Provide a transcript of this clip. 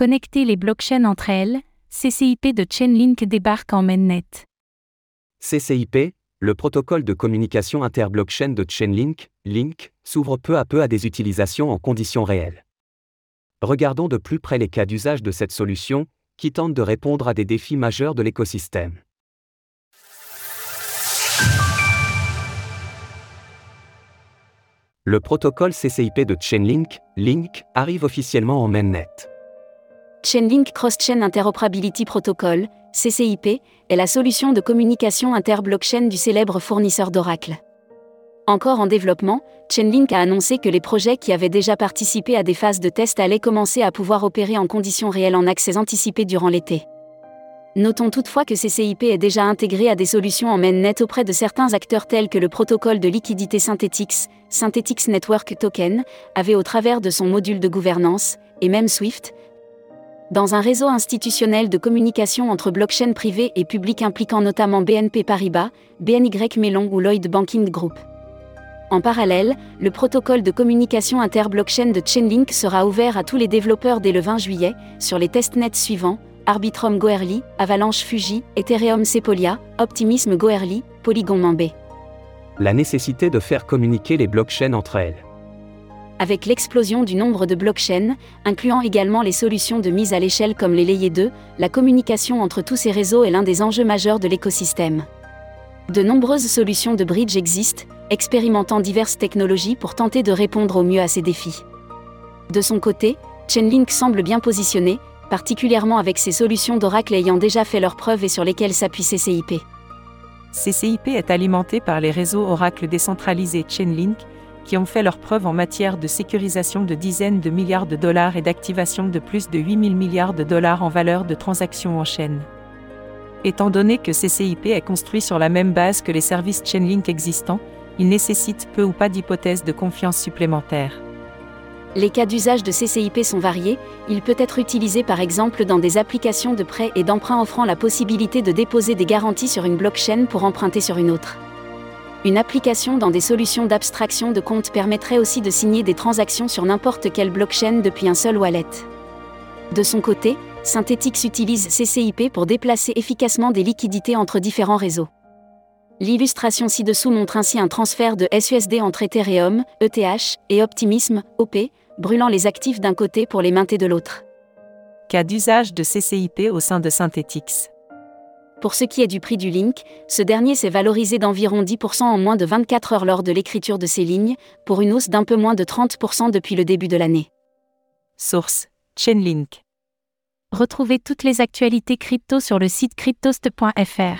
connecter les blockchains entre elles, CCIP de Chainlink débarque en mainnet. CCIP, le protocole de communication interblockchain de Chainlink, Link, s'ouvre peu à peu à des utilisations en conditions réelles. Regardons de plus près les cas d'usage de cette solution, qui tente de répondre à des défis majeurs de l'écosystème. Le protocole CCIP de Chainlink, Link, arrive officiellement en mainnet. Chainlink Cross-Chain Interoperability Protocol, CCIP, est la solution de communication inter-blockchain du célèbre fournisseur d'Oracle. Encore en développement, Chainlink a annoncé que les projets qui avaient déjà participé à des phases de test allaient commencer à pouvoir opérer en conditions réelles en accès anticipé durant l'été. Notons toutefois que CCIP est déjà intégré à des solutions en mainnet auprès de certains acteurs tels que le protocole de liquidité Synthetix, Synthetix Network Token, avait au travers de son module de gouvernance, et même Swift, dans un réseau institutionnel de communication entre blockchain privées et publiques impliquant notamment BNP Paribas, BNY Mellon ou Lloyd Banking Group. En parallèle, le protocole de communication inter-blockchain de Chainlink sera ouvert à tous les développeurs dès le 20 juillet, sur les testnets suivants Arbitrum Goerli, Avalanche Fuji, Ethereum Sepolia, Optimism Goerli, Polygon Mambé. La nécessité de faire communiquer les blockchains entre elles. Avec l'explosion du nombre de blockchains, incluant également les solutions de mise à l'échelle comme les Layer 2, la communication entre tous ces réseaux est l'un des enjeux majeurs de l'écosystème. De nombreuses solutions de bridge existent, expérimentant diverses technologies pour tenter de répondre au mieux à ces défis. De son côté, Chainlink semble bien positionné, particulièrement avec ses solutions d'Oracle ayant déjà fait leurs preuves et sur lesquelles s'appuie CCIP. CCIP est alimenté par les réseaux Oracle décentralisés Chainlink, qui ont fait leurs preuves en matière de sécurisation de dizaines de milliards de dollars et d'activation de plus de 8000 milliards de dollars en valeur de transactions en chaîne. Étant donné que CCIP est construit sur la même base que les services Chainlink existants, il nécessite peu ou pas d'hypothèses de confiance supplémentaires. Les cas d'usage de CCIP sont variés, il peut être utilisé par exemple dans des applications de prêt et d'emprunt offrant la possibilité de déposer des garanties sur une blockchain pour emprunter sur une autre. Une application dans des solutions d'abstraction de compte permettrait aussi de signer des transactions sur n'importe quelle blockchain depuis un seul wallet. De son côté, Synthetix utilise CCIP pour déplacer efficacement des liquidités entre différents réseaux. L'illustration ci-dessous montre ainsi un transfert de SUSD entre Ethereum, ETH, et Optimism, OP, brûlant les actifs d'un côté pour les mainter de l'autre. Cas d'usage de CCIP au sein de Synthetix. Pour ce qui est du prix du link, ce dernier s'est valorisé d'environ 10% en moins de 24 heures lors de l'écriture de ces lignes, pour une hausse d'un peu moins de 30% depuis le début de l'année. Source Chainlink. Retrouvez toutes les actualités crypto sur le site cryptost.fr.